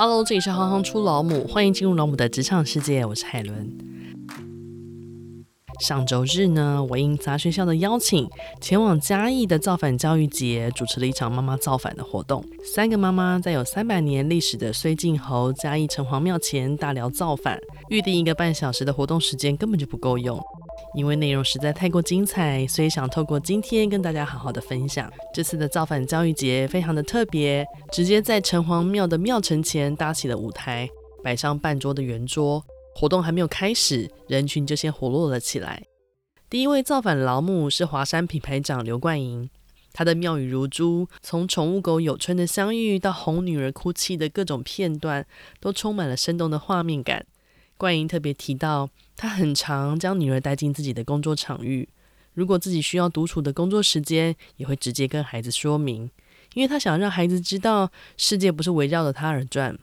Hello，这里是行行出老母，欢迎进入老母的职场世界，我是海伦。上周日呢，我应杂学校的邀请，前往嘉义的造反教育节，主持了一场妈妈造反的活动。三个妈妈在有三百年历史的绥靖侯嘉义城隍庙前大聊造反，预定一个半小时的活动时间根本就不够用。因为内容实在太过精彩，所以想透过今天跟大家好好的分享。这次的造反教育节非常的特别，直接在城隍庙的庙城前搭起了舞台，摆上半桌的圆桌。活动还没有开始，人群就先活络了起来。第一位造反老母是华山品牌长刘冠莹，她的妙语如珠，从宠物狗有春的相遇到哄女儿哭泣的各种片段，都充满了生动的画面感。冠莹特别提到，她很常将女儿带进自己的工作场域，如果自己需要独处的工作时间，也会直接跟孩子说明，因为她想让孩子知道，世界不是围绕着她而转。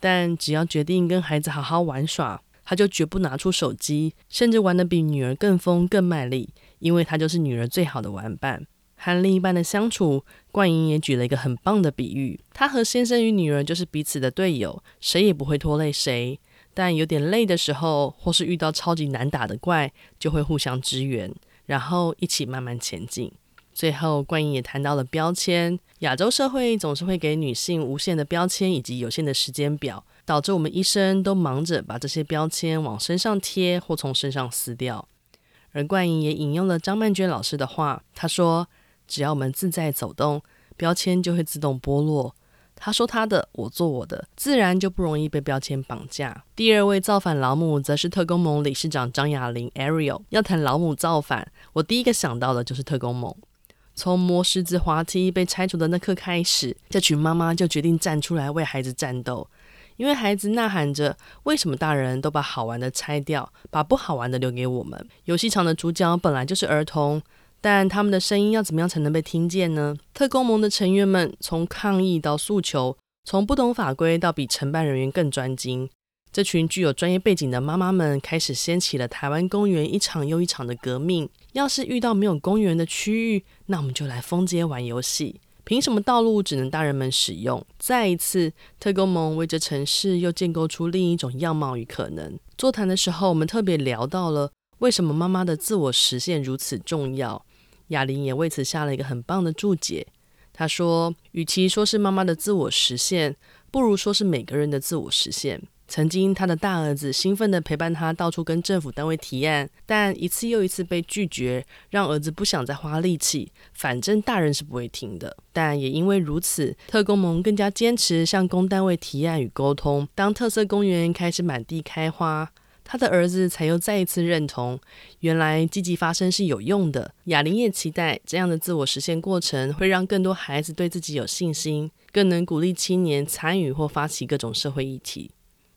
但只要决定跟孩子好好玩耍，他就绝不拿出手机，甚至玩得比女儿更疯更卖力，因为他就是女儿最好的玩伴。和另一半的相处，冠莹也举了一个很棒的比喻：他和先生与女儿就是彼此的队友，谁也不会拖累谁。但有点累的时候，或是遇到超级难打的怪，就会互相支援，然后一起慢慢前进。最后，冠莹也谈到了标签：亚洲社会总是会给女性无限的标签以及有限的时间表。导致我们一生都忙着把这些标签往身上贴或从身上撕掉。而冠莹也引用了张曼娟老师的话，她说：“只要我们自在走动，标签就会自动剥落。”她说她的，我做我的，自然就不容易被标签绑架。第二位造反老母则是特工盟理事长张雅玲 Ariel。要谈老母造反，我第一个想到的就是特工盟。从摸狮子滑梯被拆除的那刻开始，这群妈妈就决定站出来为孩子战斗。因为孩子呐喊着：“为什么大人都把好玩的拆掉，把不好玩的留给我们？”游戏场的主角本来就是儿童，但他们的声音要怎么样才能被听见呢？特工盟的成员们从抗议到诉求，从不懂法规到比承办人员更专精，这群具有专业背景的妈妈们开始掀起了台湾公园一场又一场的革命。要是遇到没有公园的区域，那我们就来封街玩游戏。凭什么道路只能大人们使用？再一次，特工盟为这城市又建构出另一种样貌与可能。座谈的时候，我们特别聊到了为什么妈妈的自我实现如此重要。雅玲也为此下了一个很棒的注解。她说：“与其说是妈妈的自我实现，不如说是每个人的自我实现。”曾经，他的大儿子兴奋地陪伴他到处跟政府单位提案，但一次又一次被拒绝，让儿子不想再花力气。反正大人是不会听的。但也因为如此，特工盟更加坚持向公单位提案与沟通。当特色公园开始满地开花，他的儿子才又再一次认同，原来积极发声是有用的。雅玲也期待这样的自我实现过程会让更多孩子对自己有信心，更能鼓励青年参与或发起各种社会议题。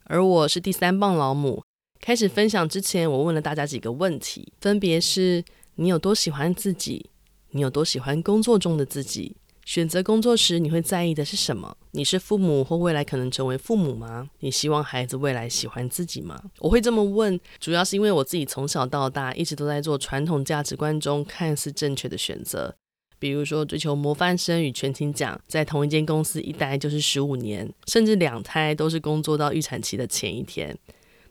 而我是第三棒老母。开始分享之前，我问了大家几个问题，分别是：你有多喜欢自己？你有多喜欢工作中的自己？选择工作时，你会在意的是什么？你是父母或未来可能成为父母吗？你希望孩子未来喜欢自己吗？我会这么问，主要是因为我自己从小到大一直都在做传统价值观中看似正确的选择。比如说，追求模范生与全勤奖，在同一间公司一待就是十五年，甚至两胎都是工作到预产期的前一天。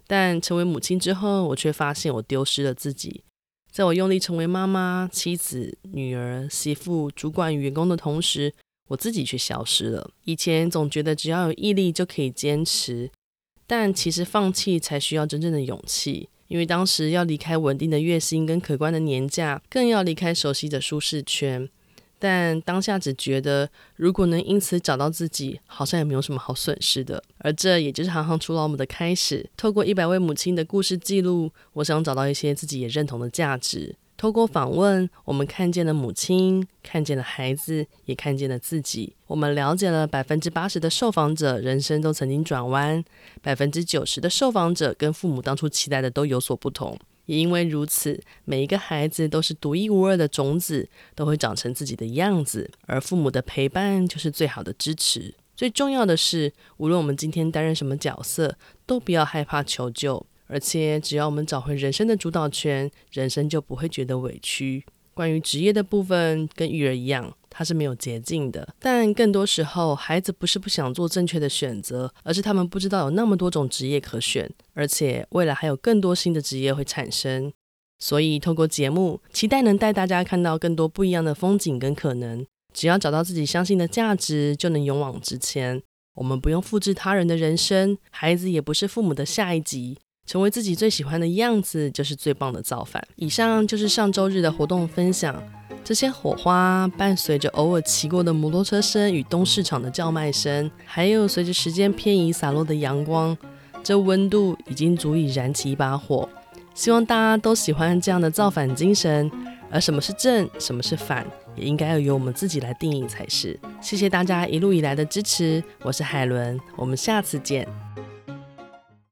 但成为母亲之后，我却发现我丢失了自己。在我用力成为妈妈、妻子、女儿、媳妇、主管与员工的同时，我自己却消失了。以前总觉得只要有毅力就可以坚持，但其实放弃才需要真正的勇气。因为当时要离开稳定的月薪跟可观的年假，更要离开熟悉的舒适圈。但当下只觉得，如果能因此找到自己，好像也没有什么好损失的。而这也就是行行出老母的开始。透过一百位母亲的故事记录，我想找到一些自己也认同的价值。透过访问，我们看见了母亲，看见了孩子，也看见了自己。我们了解了百分之八十的受访者人生都曾经转弯，百分之九十的受访者跟父母当初期待的都有所不同。也因为如此，每一个孩子都是独一无二的种子，都会长成自己的样子。而父母的陪伴就是最好的支持。最重要的是，无论我们今天担任什么角色，都不要害怕求救。而且，只要我们找回人生的主导权，人生就不会觉得委屈。关于职业的部分，跟育儿一样，它是没有捷径的。但更多时候，孩子不是不想做正确的选择，而是他们不知道有那么多种职业可选，而且未来还有更多新的职业会产生。所以，透过节目，期待能带大家看到更多不一样的风景跟可能。只要找到自己相信的价值，就能勇往直前。我们不用复制他人的人生，孩子也不是父母的下一集。成为自己最喜欢的样子，就是最棒的造反。以上就是上周日的活动分享。这些火花伴随着偶尔骑过的摩托车声与东市场的叫卖声，还有随着时间偏移洒落的阳光，这温度已经足以燃起一把火。希望大家都喜欢这样的造反精神。而什么是正，什么是反，也应该要由我们自己来定义才是。谢谢大家一路以来的支持，我是海伦，我们下次见。